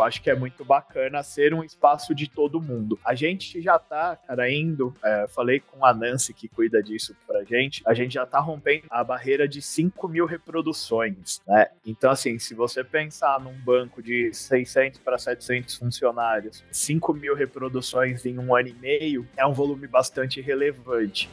Eu acho que é muito bacana ser um espaço de todo mundo. A gente já tá, cara, indo, é, falei com a Nancy que cuida disso pra gente, a gente já tá rompendo a barreira de 5 mil reproduções, né? Então, assim, se você pensar num banco de 600 para 700 funcionários, 5 mil reproduções em um ano e meio é um volume bastante relevante.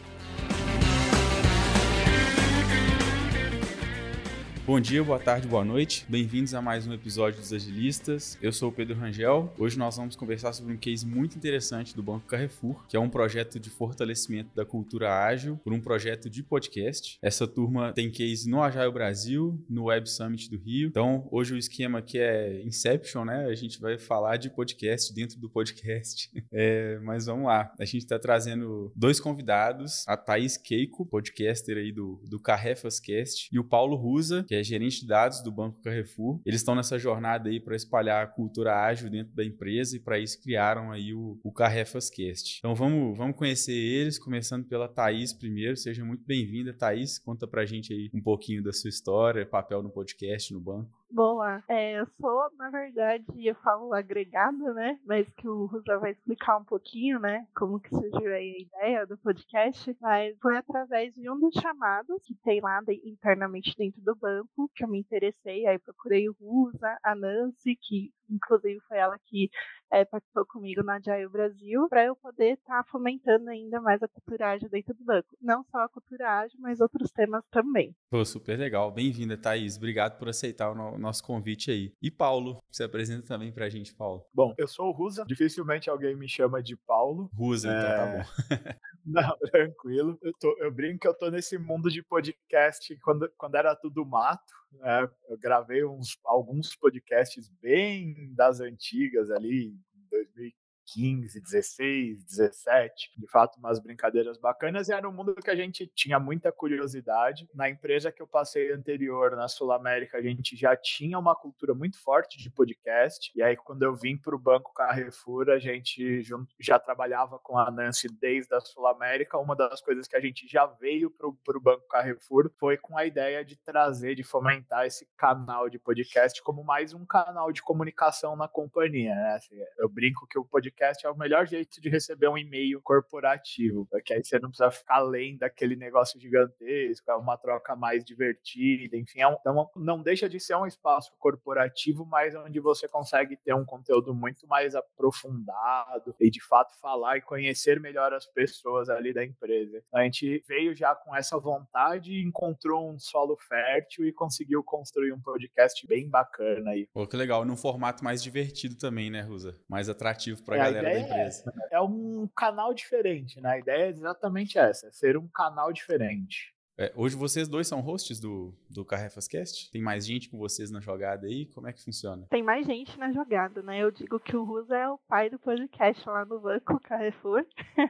Bom dia, boa tarde, boa noite. Bem-vindos a mais um episódio dos Agilistas. Eu sou o Pedro Rangel. Hoje nós vamos conversar sobre um case muito interessante do Banco Carrefour, que é um projeto de fortalecimento da cultura ágil por um projeto de podcast. Essa turma tem case no Agile Brasil, no Web Summit do Rio. Então, hoje o esquema aqui é Inception, né? A gente vai falar de podcast dentro do podcast. É, mas vamos lá. A gente está trazendo dois convidados, a Thaís Keiko, podcaster aí do, do Carrefascast, e o Paulo Rusa, que é gerente de dados do Banco Carrefour. Eles estão nessa jornada aí para espalhar a cultura ágil dentro da empresa e para isso criaram aí o, o Carrefascast. Então vamos, vamos conhecer eles, começando pela Thaís primeiro. Seja muito bem-vinda, Thaís. Conta pra gente aí um pouquinho da sua história, papel no podcast, no banco. Boa. É, eu sou, na verdade, eu falo agregada, né? Mas que o Rosa vai explicar um pouquinho, né? Como que surgiu aí a ideia do podcast. Mas foi através de um dos chamados que tem lá internamente dentro do banco que eu me interessei. Aí procurei o Rosa, a Nancy, que inclusive foi ela que é, participou comigo na Agile Brasil, para eu poder estar tá fomentando ainda mais a cultura ágil dentro do banco. Não só a cultura ágil, mas outros temas também. Pô, super legal. Bem-vinda, Thaís. Obrigado por aceitar o nosso convite aí. E Paulo, se apresenta também pra gente, Paulo. Bom, eu sou o Rusa. Dificilmente alguém me chama de Paulo. Rusa, então tá é... tá bom. Não, tranquilo. Eu, tô, eu brinco que eu tô nesse mundo de podcast quando, quando era tudo mato. Né? Eu gravei uns, alguns podcasts bem das antigas ali, em 2015. 15, 16, 17. De fato, umas brincadeiras bacanas. E era um mundo que a gente tinha muita curiosidade. Na empresa que eu passei anterior, na Sul América, a gente já tinha uma cultura muito forte de podcast. E aí, quando eu vim para o Banco Carrefour, a gente já trabalhava com a Nancy desde a Sul América. Uma das coisas que a gente já veio para o Banco Carrefour foi com a ideia de trazer, de fomentar esse canal de podcast como mais um canal de comunicação na companhia. Né? Assim, eu brinco que o podcast podcast é o melhor jeito de receber um e-mail corporativo, porque aí você não precisa ficar além daquele negócio gigantesco, é uma troca mais divertida, enfim, é um, então não deixa de ser um espaço corporativo, mas onde você consegue ter um conteúdo muito mais aprofundado e de fato falar e conhecer melhor as pessoas ali da empresa. A gente veio já com essa vontade, encontrou um solo fértil e conseguiu construir um podcast bem bacana aí. Pô, que legal, num formato mais divertido também, né, Rusa? Mais atrativo para é, galera da empresa. É, é, um canal diferente, né? A ideia é exatamente essa, é ser um canal diferente. É, hoje vocês dois são hosts do, do Carrefascast? Tem mais gente com vocês na jogada aí? Como é que funciona? Tem mais gente na jogada, né? Eu digo que o Rusa é o pai do podcast lá no banco Carrefour.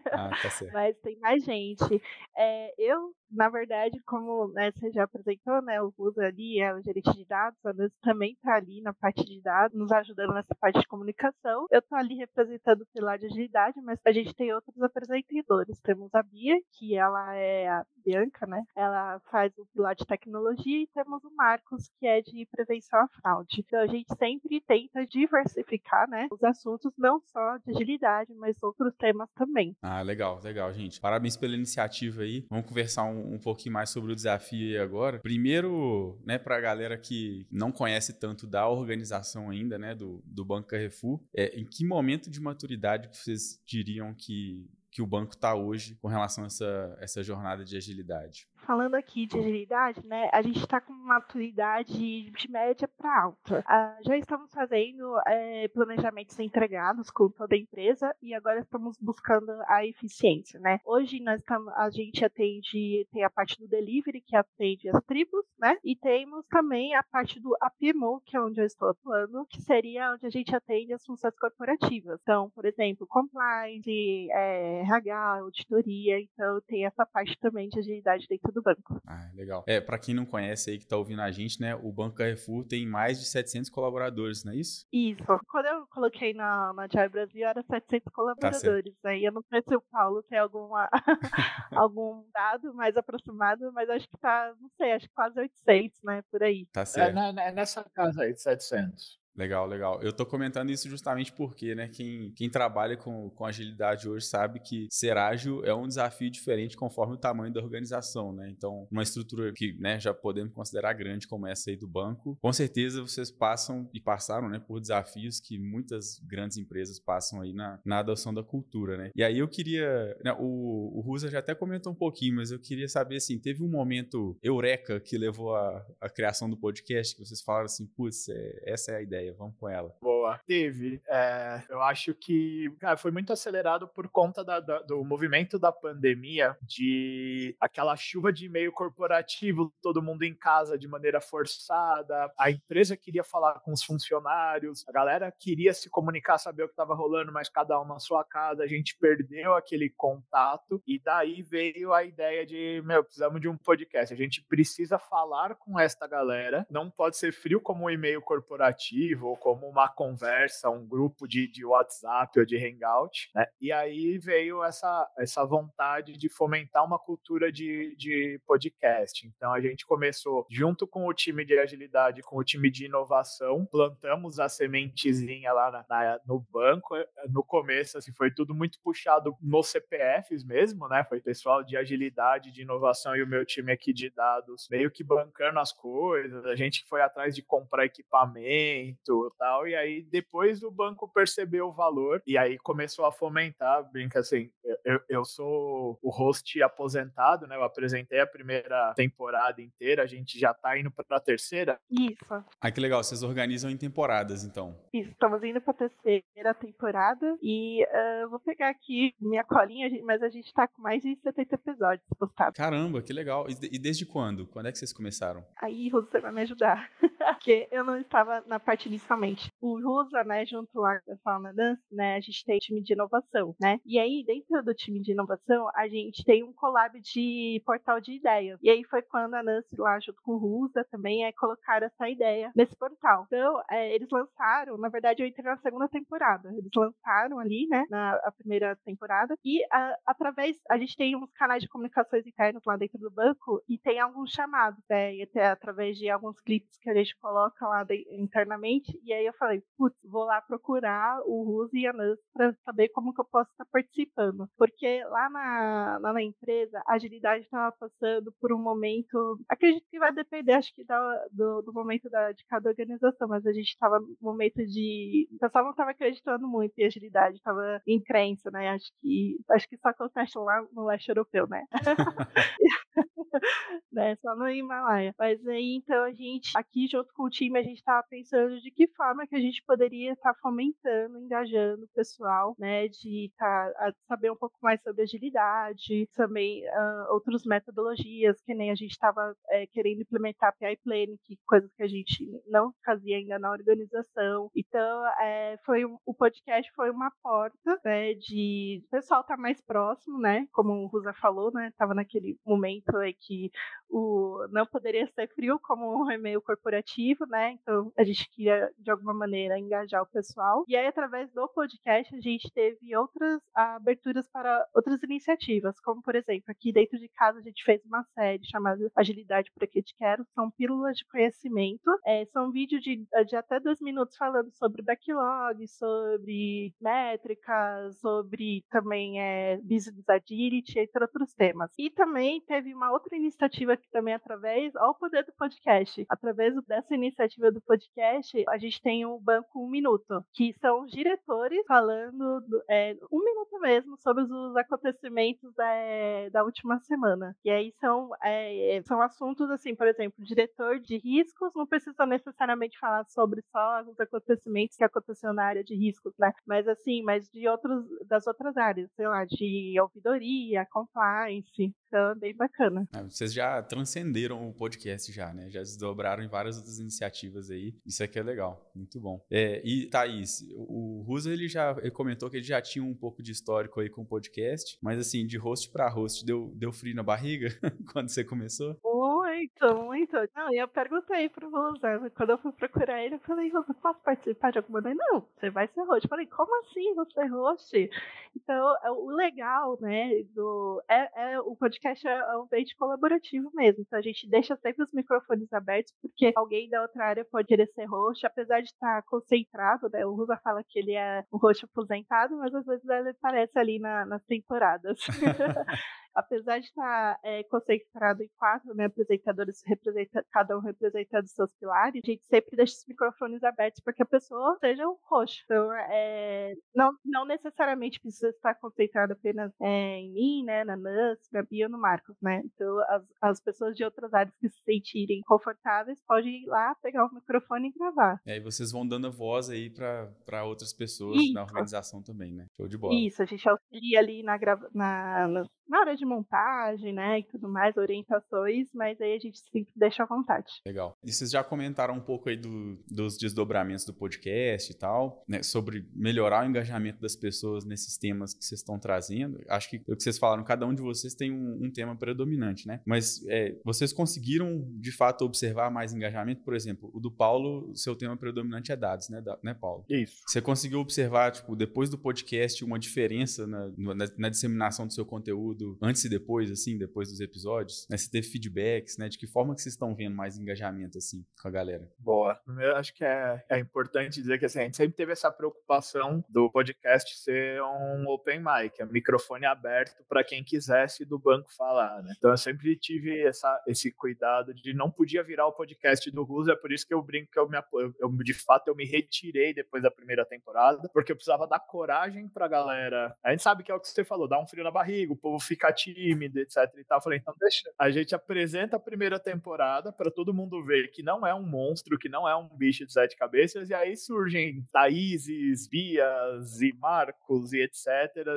Ah, tá certo. Mas tem mais gente. É, eu na verdade, como né, você já apresentou, né, o Gus ali é o gerente de dados, a Nancy também está ali na parte de dados, nos ajudando nessa parte de comunicação. Eu estou ali representando o pilar de agilidade, mas a gente tem outros apresentadores. Temos a Bia, que ela é a Bianca, né? Ela faz o pilar de tecnologia e temos o Marcos, que é de prevenção à fraude. Então a gente sempre tenta diversificar, né, os assuntos não só de agilidade, mas outros temas também. Ah, legal, legal, gente. Parabéns pela iniciativa aí. Vamos conversar um um, pouquinho mais sobre o desafio agora. Primeiro, né, para a galera que não conhece tanto da organização ainda, né, do, do Banco Carrefour, é, em que momento de maturidade vocês diriam que que o banco está hoje com relação a essa, essa jornada de agilidade? Falando aqui de agilidade, né, a gente está com uma maturidade de média para alta. Ah, já estamos fazendo é, planejamentos entregados com toda a empresa e agora estamos buscando a eficiência, né? Hoje nós estamos, a gente atende tem a parte do delivery que atende as tribos, né? E temos também a parte do APMO, que é onde eu estou atuando, que seria onde a gente atende as funções corporativas. Então, por exemplo, compliance, é, RH, auditoria. Então, tem essa parte também de agilidade dentro do do banco. Ah, legal. É, para quem não conhece aí que tá ouvindo a gente, né, o Banco Carrefour tem mais de 700 colaboradores, não é isso? Isso. Quando eu coloquei na, na Jai Brasil, era 700 tá colaboradores. Tá aí eu não sei se o Paulo tem alguma, algum dado mais aproximado, mas acho que tá, não sei, acho que quase 800, né, por aí. Tá certo. É, nessa casa aí de 700. Legal, legal. Eu tô comentando isso justamente porque, né, quem, quem trabalha com, com agilidade hoje sabe que ser ágil é um desafio diferente conforme o tamanho da organização, né? Então, uma estrutura que, né, já podemos considerar grande como essa aí do banco, com certeza vocês passam e passaram, né, por desafios que muitas grandes empresas passam aí na, na adoção da cultura, né? E aí eu queria, né, o, o Rusa já até comentou um pouquinho, mas eu queria saber, assim, teve um momento eureka que levou a criação do podcast, que vocês falaram assim, putz, é, essa é a ideia, vamos com ela. Boa. Teve. É, eu acho que cara, foi muito acelerado por conta da, da, do movimento da pandemia, de aquela chuva de e-mail corporativo, todo mundo em casa de maneira forçada, a empresa queria falar com os funcionários, a galera queria se comunicar, saber o que estava rolando, mas cada um na sua casa, a gente perdeu aquele contato, e daí veio a ideia de, meu, precisamos de um podcast, a gente precisa falar com esta galera, não pode ser frio como um e-mail corporativo, ou como uma conversa, um grupo de, de WhatsApp ou de Hangout, né? E aí veio essa, essa vontade de fomentar uma cultura de, de podcast. Então a gente começou junto com o time de agilidade, com o time de inovação, plantamos a sementezinha lá na, na, no banco. No começo, assim, foi tudo muito puxado nos CPFs mesmo, né? Foi pessoal de agilidade, de inovação e o meu time aqui de dados meio que bancando as coisas. A gente foi atrás de comprar equipamento tal. E aí, depois o banco percebeu o valor e aí começou a fomentar. Brinca assim, eu, eu sou o host aposentado, né? Eu apresentei a primeira temporada inteira, a gente já tá indo pra terceira. Isso. Ah, que legal. Vocês organizam em temporadas, então. Isso, estamos indo pra terceira temporada e uh, vou pegar aqui minha colinha, mas a gente tá com mais de 70 episódios postados. Caramba, que legal. E desde quando? Quando é que vocês começaram? Aí, você vai me ajudar. Porque eu não estava na parte inicialmente. O Rusa, né, junto lá com a Fauna Dance, né, a gente tem time de inovação, né? E aí, dentro do time de inovação, a gente tem um collab de portal de ideia. E aí foi quando a Nancy lá, junto com o Rusa, também é colocaram essa ideia nesse portal. Então, é, eles lançaram, na verdade, eu entrei na segunda temporada. Eles lançaram ali, né, na primeira temporada. E a, através, a gente tem uns canais de comunicações internos lá dentro do banco e tem alguns chamados, né, e até através de alguns clipes que a gente coloca lá de, internamente. E aí eu falei, putz, vou lá procurar o Rus e a Nans para saber como que eu posso estar participando. Porque lá na, lá na empresa, a agilidade estava passando por um momento. Acredito que vai depender, acho que, da, do, do momento da, de cada organização, mas a gente estava no momento de. O pessoal não estava acreditando muito em agilidade, estava em crença, né? Acho que, acho que isso acontece lá no leste europeu, né? né? Só no Himalaia. Mas aí, então, a gente, aqui junto com o time, a gente estava pensando de que forma que a gente poderia estar tá fomentando, engajando o pessoal, né? De tá, saber um pouco mais sobre agilidade, também uh, outras metodologias, que nem a gente estava é, eh, querendo implementar PI Planning, que coisas que a gente não fazia ainda na organização. Então, é, foi o podcast foi uma porta, né? De o pessoal estar tá mais próximo, né? Como o Rusa falou, né? Tava naquele momento aí que o não poderia ser frio como um e-mail corporativo, né? Então a gente queria de alguma maneira engajar o pessoal. E aí através do podcast a gente teve outras aberturas para outras iniciativas, como por exemplo, aqui dentro de casa a gente fez uma série chamada Agilidade para que te quero, são pílulas de conhecimento, é, são vídeos de, de até dois minutos falando sobre backlog, sobre métricas, sobre também é, business agility, entre outros temas. E também teve uma outra iniciativa que também através ao poder do podcast, através dessa iniciativa do podcast, a gente tem o Banco Um Minuto, que são diretores falando do, é, um minuto mesmo sobre os acontecimentos é, da última semana. E aí são, é, são assuntos assim, por exemplo, diretor de riscos não precisa necessariamente falar sobre só os acontecimentos que aconteceram na área de riscos, né? Mas assim, mas de outros das outras áreas, sei lá, de ouvidoria, compliance, então é bem bacana. É, vocês já transcenderam o podcast já, né? Já desdobraram em várias outras iniciativas aí. Isso aqui é legal, muito bom. É, e Thaís, o Rusa ele já ele comentou que ele já tinha um pouco de histórico aí com o podcast, mas assim, de host para host, deu, deu frio na barriga quando você começou? Oi, Muito, muito. Não, e eu perguntei pro Rosa, quando eu fui procurar ele, eu falei, Rosa, posso participar de alguma coisa? Não, você vai ser host. Eu falei, como assim você é host? Então, é o legal, né, do, é, é o podcast é um ambiente colaborativo mesmo. Então, a gente deixa sempre os microfones abertos, porque alguém da outra área pode querer ser host, apesar de estar concentrado, né? O Rosa fala que ele é um host aposentado, mas às vezes ele aparece ali na, nas temporadas. apesar de estar é, concentrado em quatro né, apresentadores, representa, cada um representando seus pilares, a gente sempre deixa os microfones abertos para que a pessoa seja um roxo. Então, é, não, não necessariamente precisa estar concentrado apenas é, em mim, né, na Nancy, na Bia ou no Marcos, né? Então, as, as pessoas de outras áreas que se sentirem confortáveis podem ir lá, pegar o microfone e gravar. E aí vocês vão dando voz aí para outras pessoas Isso. na organização também, né? Show de bola. Isso, a gente auxilia ali na, na, na, na hora de montagem, né, e tudo mais, orientações, mas aí a gente sempre deixa à vontade. Legal. E vocês já comentaram um pouco aí do, dos desdobramentos do podcast e tal, né, sobre melhorar o engajamento das pessoas nesses temas que vocês estão trazendo. Acho que o que vocês falaram, cada um de vocês tem um, um tema predominante, né? Mas é, vocês conseguiram, de fato, observar mais engajamento? Por exemplo, o do Paulo, seu tema predominante é dados, né, da, né Paulo? Isso. Você conseguiu observar, tipo, depois do podcast, uma diferença na, na, na disseminação do seu conteúdo antes e depois, assim, depois dos episódios? Né? Se teve feedbacks, né? De que forma que vocês estão vendo mais engajamento, assim, com a galera? Boa. Eu acho que é, é importante dizer que, assim, a gente sempre teve essa preocupação do podcast ser um open mic, é um microfone aberto para quem quisesse do banco falar, né? Então eu sempre tive essa, esse cuidado de não podia virar o podcast do Russo, é por isso que eu brinco que eu me eu, de fato eu me retirei depois da primeira temporada, porque eu precisava dar coragem pra galera. A gente sabe que é o que você falou, dá um frio na barriga, o povo fica tímido, etc e tal. Eu falei, então deixa. A gente apresenta a primeira temporada para todo mundo ver que não é um monstro, que não é um bicho de sete cabeças, e aí surgem Thaíses, Bias e Marcos e etc.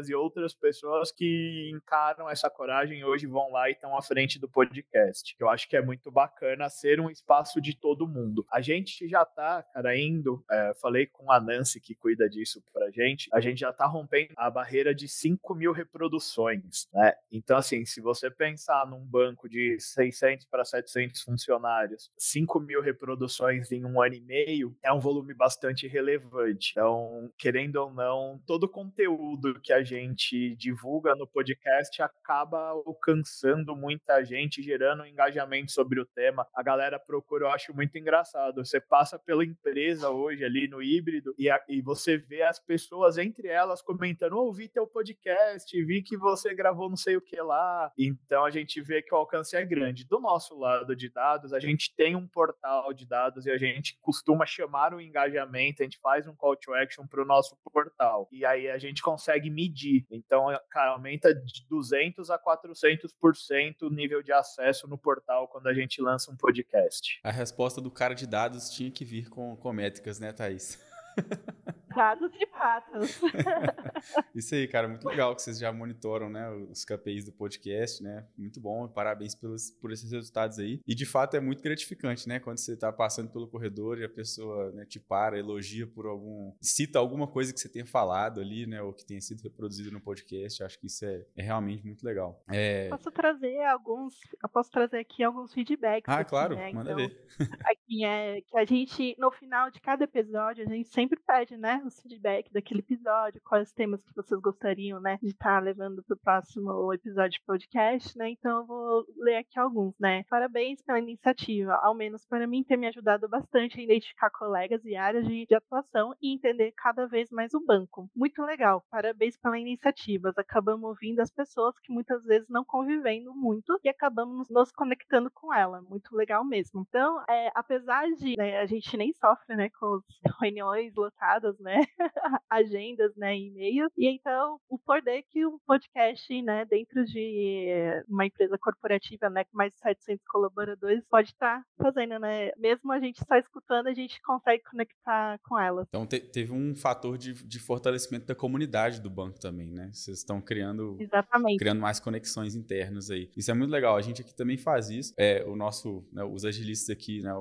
e outras pessoas que encaram essa coragem e hoje vão lá e estão à frente do podcast. Eu acho que é muito bacana ser um espaço de todo mundo. A gente já tá, cara, indo, é, falei com a Nancy que cuida disso pra gente, a gente já tá rompendo a barreira de 5 mil reproduções, né? Então, assim, se você pensar num banco de 600 para 700 funcionários, 5 mil reproduções em um ano e meio é um volume bastante relevante. Então, querendo ou não, todo o conteúdo que a gente divulga no podcast acaba alcançando muita gente, gerando um engajamento sobre o tema. A galera procura, eu acho muito engraçado. Você passa pela empresa hoje ali no híbrido e, a, e você vê as pessoas entre elas comentando: ouvi teu podcast, vi que você gravou não sei o que lá. Então a gente vê que o alcance é grande. Do nosso lado de dados, a gente tem um portal de dados e a gente costuma chamar o engajamento, a gente faz um call to action para o nosso portal. E aí a gente consegue medir. Então, cara, aumenta de 200 a 400% o nível de acesso no portal quando a gente lança um podcast. A resposta do cara de dados tinha que vir com, com métricas, né, Thaís? Dados e patos. Isso aí, cara, muito legal que vocês já monitoram, né, os KPIs do podcast, né? Muito bom, parabéns pelos, por esses resultados aí. E de fato é muito gratificante, né, quando você tá passando pelo corredor e a pessoa, né, te para, elogia por algum, cita alguma coisa que você tenha falado ali, né, ou que tenha sido reproduzido no podcast. Acho que isso é, é realmente muito legal. É... Posso trazer alguns, eu posso trazer aqui alguns feedbacks. Ah, claro, né? manda então, ver. aqui é que a gente no final de cada episódio a gente sempre pede, né, o feedback daquele episódio, quais temas que vocês gostariam, né, de estar tá levando para o próximo episódio de podcast, né? Então eu vou ler aqui alguns, né? Parabéns pela iniciativa, ao menos para mim ter me ajudado bastante a identificar colegas e áreas de, de atuação e entender cada vez mais o banco. Muito legal, parabéns pela iniciativa. Acabamos ouvindo as pessoas que muitas vezes não convivendo muito e acabamos nos conectando com ela. Muito legal mesmo. Então, é, apesar de né, a gente nem sofre, né, com as reuniões lotadas, né, agendas, né, e-mails. E então, o poder que o podcast, né, dentro de uma empresa corporativa, né, com mais de 700 colaboradores, pode estar tá fazendo, né? Mesmo a gente só escutando, a gente consegue conectar com elas. Então, te, teve um fator de, de fortalecimento da comunidade do banco também, né? Vocês estão criando, Exatamente. criando mais conexões internas aí. Isso é muito legal. A gente aqui também faz isso. É, o nosso, né, os agilistas aqui, né,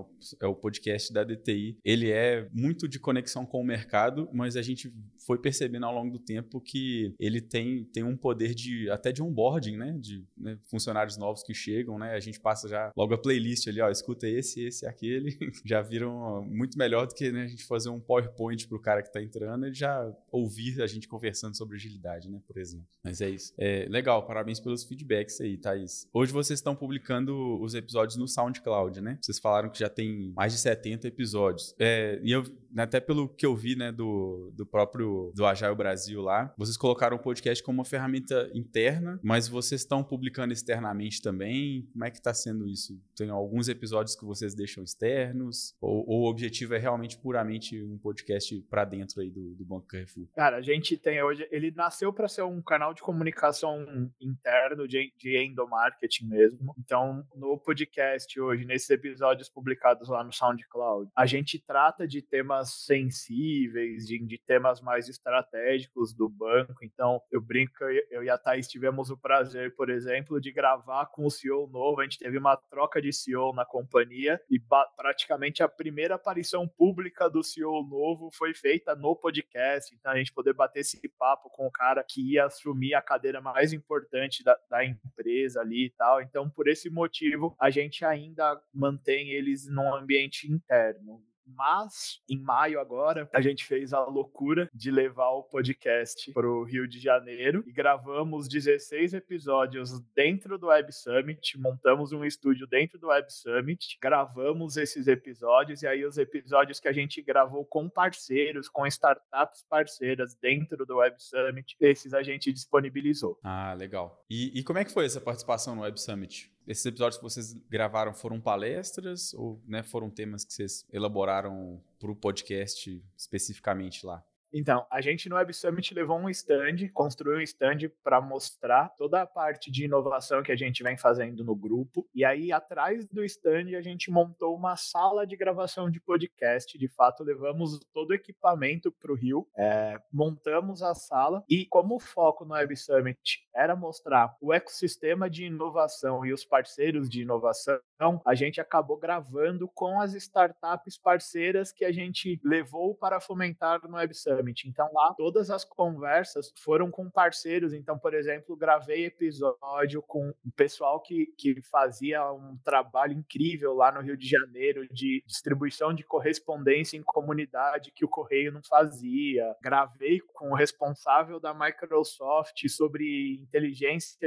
é o podcast da DTI. Ele é muito de conexão com o mercado, mas a gente foi percebendo ao longo do tempo que ele tem, tem um poder de até de onboarding, né? De né, funcionários novos que chegam, né? A gente passa já logo a playlist ali, ó, escuta esse, esse, aquele, já viram muito melhor do que né, a gente fazer um PowerPoint pro cara que tá entrando e já ouvir a gente conversando sobre agilidade, né? Por exemplo. Mas é isso. É legal, parabéns pelos feedbacks aí, Thaís. Hoje vocês estão publicando os episódios no SoundCloud, né? Vocês falaram que já tem mais de 70 episódios. É, e eu, até pelo que eu vi, né, do, do próprio do Agile Brasil lá, vocês colocaram o podcast como uma ferramenta interna, mas vocês estão publicando externamente também. Como é que está sendo isso? Tem alguns episódios que vocês deixam externos? Ou, ou o objetivo é realmente puramente um podcast para dentro aí do, do Banco Carrefour? Cara, a gente tem hoje, ele nasceu para ser um canal de comunicação interno de, de endomarketing mesmo. Então, no podcast hoje, nesses episódios publicados lá no SoundCloud, a gente trata de temas sensíveis, de, de temas mais estratégicos do banco. Então, eu brinco, eu e a Thaís tivemos o prazer, por exemplo, de gravar com o CEO novo. A gente teve uma troca de CEO na companhia e praticamente a primeira aparição pública do CEO novo foi feita no podcast. Então, a gente poder bater esse papo com o cara que ia assumir a cadeira mais importante da, da empresa ali e tal. Então, por esse motivo, a gente ainda mantém eles num ambiente interno. Mas, em maio agora, a gente fez a loucura de levar o podcast para o Rio de Janeiro e gravamos 16 episódios dentro do Web Summit, montamos um estúdio dentro do Web Summit, gravamos esses episódios e aí os episódios que a gente gravou com parceiros, com startups parceiras dentro do Web Summit, esses a gente disponibilizou. Ah, legal. E, e como é que foi essa participação no Web Summit? Esses episódios que vocês gravaram foram palestras ou né, foram temas que vocês elaboraram para o podcast especificamente lá? Então, a gente no Web Summit levou um stand, construiu um stand para mostrar toda a parte de inovação que a gente vem fazendo no grupo. E aí, atrás do stand, a gente montou uma sala de gravação de podcast. De fato, levamos todo o equipamento para o Rio, é, montamos a sala. E como o foco no Web Summit era mostrar o ecossistema de inovação e os parceiros de inovação, a gente acabou gravando com as startups parceiras que a gente levou para fomentar no Web Summit. Summit. Então lá todas as conversas foram com parceiros. Então, por exemplo, gravei episódio com o pessoal que, que fazia um trabalho incrível lá no Rio de Janeiro de distribuição de correspondência em comunidade que o Correio não fazia. Gravei com o responsável da Microsoft sobre inteligência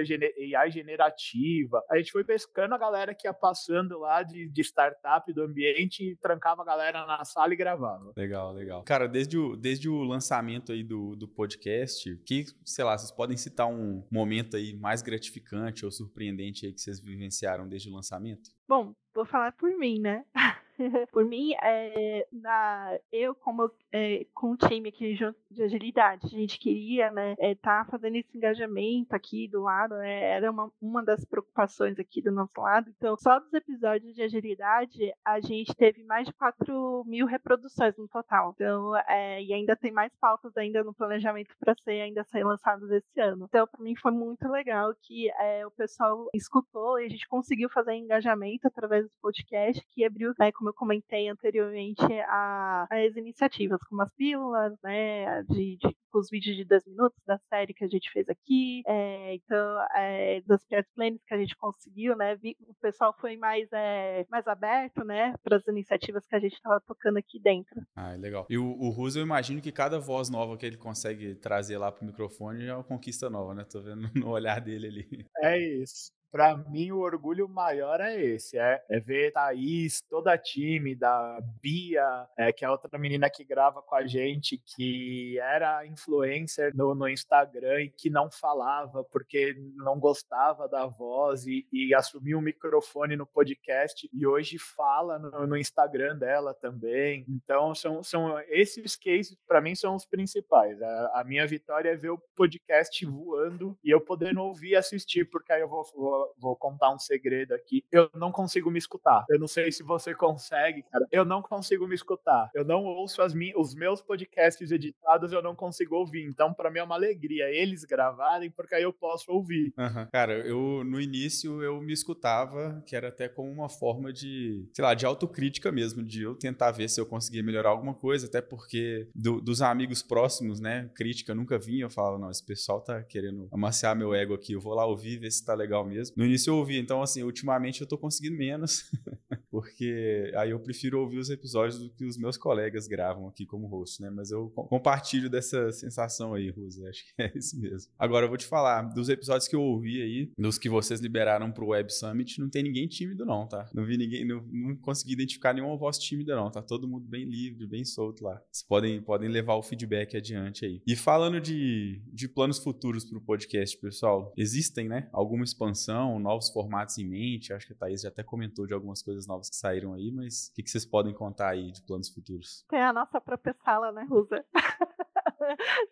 AI generativa. A gente foi pescando a galera que ia passando lá de, de startup do ambiente e trancava a galera na sala e gravava. Legal, legal. Cara, desde o, desde o lançamento aí do, do podcast, que, sei lá, vocês podem citar um momento aí mais gratificante ou surpreendente aí que vocês vivenciaram desde o lançamento? Bom, vou falar por mim, né? por mim, é, na, eu como é, com o time aqui de agilidade, a gente queria né, é, tá fazendo esse engajamento aqui do lado, né, era uma, uma das preocupações aqui do nosso lado. Então, só dos episódios de agilidade, a gente teve mais de 4 mil reproduções no total. Então, é, e ainda tem mais pautas ainda no planejamento para ser ainda ser lançados esse ano. Então, para mim foi muito legal que o pessoal escutou e a gente conseguiu fazer engajamento através do podcast que abriu, né, como eu comentei anteriormente, a, as iniciativas, como as pílulas, né, de, de os vídeos de dois minutos da série que a gente fez aqui, é, então, é, das PS Planes que a gente conseguiu, né, vi, o pessoal foi mais, é, mais aberto, né, para as iniciativas que a gente estava tocando aqui dentro. Ah, legal. E o, o Russo, eu imagino que cada voz nova que ele consegue trazer lá pro microfone é uma conquista nova, né, tô vendo no olhar dele ali. É isso para mim o orgulho maior é esse, é, é ver Thaís, toda a time da Bia, é, que é outra menina que grava com a gente, que era influencer no, no Instagram e que não falava porque não gostava da voz e, e assumiu o microfone no podcast e hoje fala no, no Instagram dela também. Então são, são esses cases para mim são os principais. A, a, minha vitória é ver o podcast voando e eu podendo ouvir e assistir, porque aí eu vou, vou vou, contar um segredo aqui. Eu não consigo me escutar. Eu não sei se você consegue, cara. Eu não consigo me escutar. Eu não ouço as minhas, os meus podcasts editados, eu não consigo ouvir. Então, para mim é uma alegria eles gravarem, porque aí eu posso ouvir. Uhum. Cara, eu no início eu me escutava, que era até como uma forma de, sei lá, de autocrítica mesmo, de eu tentar ver se eu conseguia melhorar alguma coisa, até porque do, dos amigos próximos, né, crítica nunca vinha, eu falava, não, esse pessoal tá querendo amaciar meu ego aqui, eu vou lá ouvir, ver se tá legal mesmo. No início eu ouvi, então assim, ultimamente eu tô conseguindo menos, porque aí eu prefiro ouvir os episódios do que os meus colegas gravam aqui como host, né, mas eu compartilho dessa sensação aí, Rusa, acho que é isso mesmo. Agora eu vou te falar, dos episódios que eu ouvi aí, dos que vocês liberaram pro Web Summit, não tem ninguém tímido não, tá? Não vi ninguém, não, não consegui identificar nenhuma voz tímida não, tá todo mundo bem livre, bem solto lá. Vocês podem, podem levar o feedback adiante aí. E falando de, de planos futuros pro podcast, pessoal, existem, né? Alguma expansão, novos formatos em mente, acho que a Thaís já até comentou de algumas coisas novas que saíram aí, mas o que, que vocês podem contar aí de planos futuros? Tem a nossa própria sala, né, Rusa?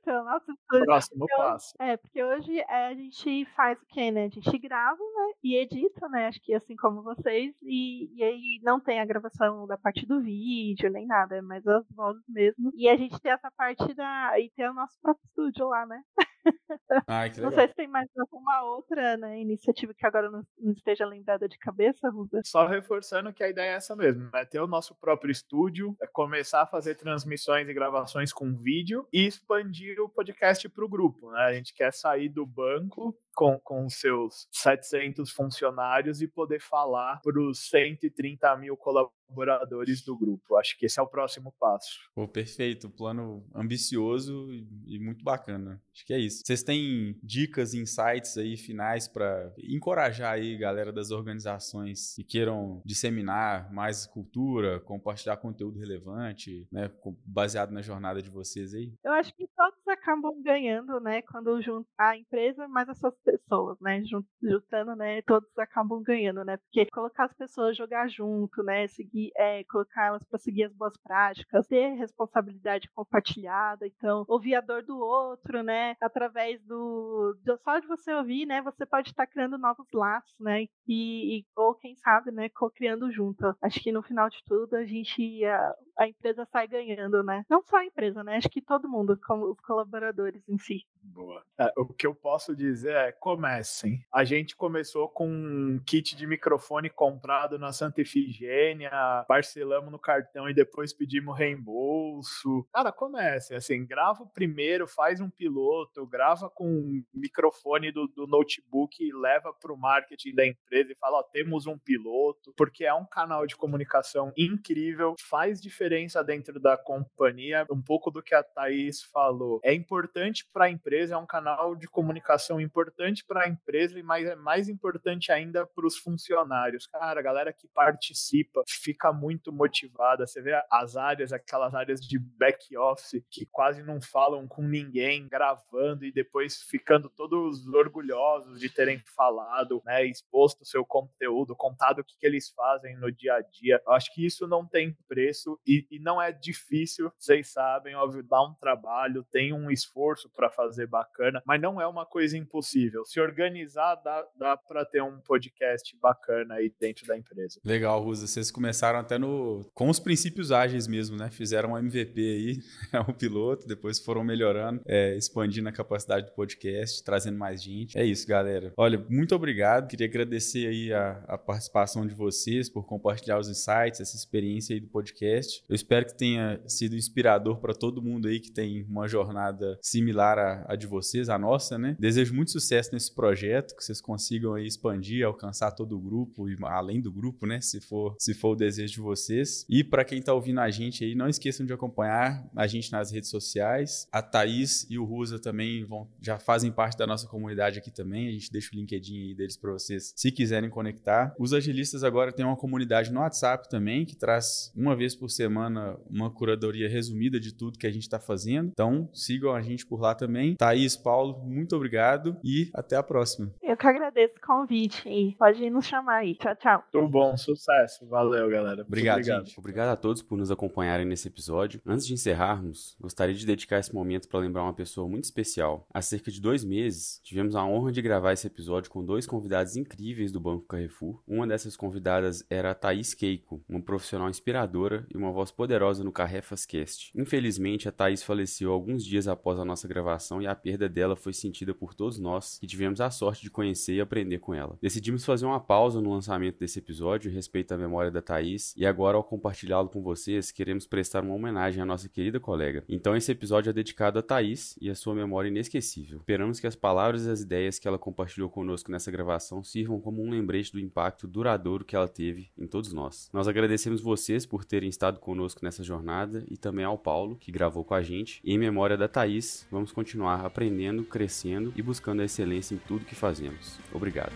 então, nossa, Próximo então, passo. É, porque hoje é, a gente faz o quê, né? A gente grava né, e edita, né? Acho que assim como vocês, e, e aí não tem a gravação da parte do vídeo, nem nada, é mais as vozes mesmo. E a gente tem essa parte da. E tem o nosso próprio estúdio lá, né? Ai, que legal. Não sei se tem mais alguma outra né, iniciativa que agora não, não, esteja lembrada de cabeça, Ruda. Só reforçando que a ideia é essa mesmo, é ter o nosso próprio estúdio, é começar a fazer transmissões e gravações com vídeo e expandir o podcast para o grupo. Né? A gente quer sair do banco com, com seus 700 funcionários e poder falar para os 130 mil colaboradores do grupo. Acho que esse é o próximo passo. Pô, perfeito. Plano ambicioso e, e muito bacana. Acho que é isso. Vocês têm dicas, insights aí finais para encorajar aí galera das organizações que queiram disseminar mais cultura, compartilhar conteúdo relevante, né, baseado na jornada de vocês aí? Eu acho que todos acabam ganhando, né, quando junta a empresa mais as suas pessoas, né? Juntando, né? Todos acabam ganhando, né? Porque colocar as pessoas jogar junto, né? Seguir, é, colocar elas para seguir as boas práticas, ter responsabilidade compartilhada, então ouvir a dor do outro, né? Através do, do só de você ouvir, né? Você pode estar criando novos laços, né? E, e ou quem sabe, né? Co-criando junto. Acho que no final de tudo a gente a, a empresa sai ganhando, né? Não só a empresa, né? Acho que todo mundo, como os colaboradores em si. Boa. É, o que eu posso dizer é comecem. A gente começou com um kit de microfone comprado na Santa Efigênia, parcelamos no cartão e depois pedimos reembolso. Cara, comece, assim, grava o primeiro, faz um piloto, grava com o microfone do, do notebook e leva para o marketing da empresa e fala, ó, temos um piloto, porque é um canal de comunicação incrível, faz diferença dentro da companhia, um pouco do que a Thaís falou. É importante para a empresa, é um canal de comunicação importante para a empresa e mais, é mais importante ainda para os funcionários. Cara, a galera que participa fica muito motivada. Você vê as áreas, aquelas áreas de back office que quase não falam com ninguém, gravando e depois ficando todos orgulhosos de terem falado, né, exposto o seu conteúdo, contado o que, que eles fazem no dia a dia. Eu acho que isso não tem preço e, e não é difícil. Vocês sabem, óbvio, dá um trabalho, tem um esforço para fazer bacana, mas não é uma coisa impossível. Se organizar, dá, dá para ter um podcast bacana aí dentro da empresa. Legal, Rusa. Vocês começaram até no com os princípios ágeis mesmo, né? Fizeram um MVP aí, é um piloto, depois foram melhorando, é, expandindo a capacidade do podcast, trazendo mais gente. É isso, galera. Olha, muito obrigado. Queria agradecer aí a, a participação de vocês por compartilhar os insights, essa experiência aí do podcast. Eu espero que tenha sido inspirador para todo mundo aí que tem uma jornada similar à, à de vocês, a nossa, né? Desejo muito sucesso nesse projeto, que vocês consigam aí expandir, alcançar todo o grupo e além do grupo, né? Se for, se for o desejo de vocês. E para quem tá ouvindo a gente aí, não esqueçam de acompanhar a gente nas redes sociais. A Thaís e o Rusa também vão, já fazem parte da nossa comunidade aqui também. A gente deixa o LinkedIn aí deles para vocês, se quiserem conectar. Os agilistas agora têm uma comunidade no WhatsApp também, que traz uma vez por semana uma curadoria resumida de tudo que a gente está fazendo. Então, sigam a gente por lá também. Thaís, Paulo, muito obrigado e até a próxima. Eu que agradeço o convite e pode nos chamar aí. Tchau, tchau. Tudo bom, sucesso. Valeu, galera. Obrigado, obrigado. gente. Obrigado a todos por nos acompanharem nesse episódio. Antes de encerrarmos, gostaria de dedicar esse momento para lembrar uma pessoa muito especial. Há cerca de dois meses, tivemos a honra de gravar esse episódio com dois convidados incríveis do Banco Carrefour. Uma dessas convidadas era a Thaís Keiko, uma profissional inspiradora e uma voz poderosa no Carrefas Cast. Infelizmente, a Thaís faleceu alguns dias após a nossa gravação e a perda dela foi sentida por todos nós que tivemos a sorte de conhecer e aprender com ela. Decidimos fazer uma pausa no lançamento desse episódio respeito à memória da Thaís e agora, ao compartilhá-lo com vocês, queremos prestar uma homenagem à nossa querida colega. Então, esse episódio é dedicado a Thaís e a sua memória inesquecível. Esperamos que as palavras e as ideias que ela compartilhou conosco nessa gravação sirvam como um lembrete do impacto duradouro que ela teve em todos nós. Nós agradecemos vocês por terem estado conosco nessa jornada e também ao Paulo, que gravou com a gente. E em memória da Thaís, vamos continuar aprendendo, crescendo e buscando a excelência em tudo que fazemos. Obrigado.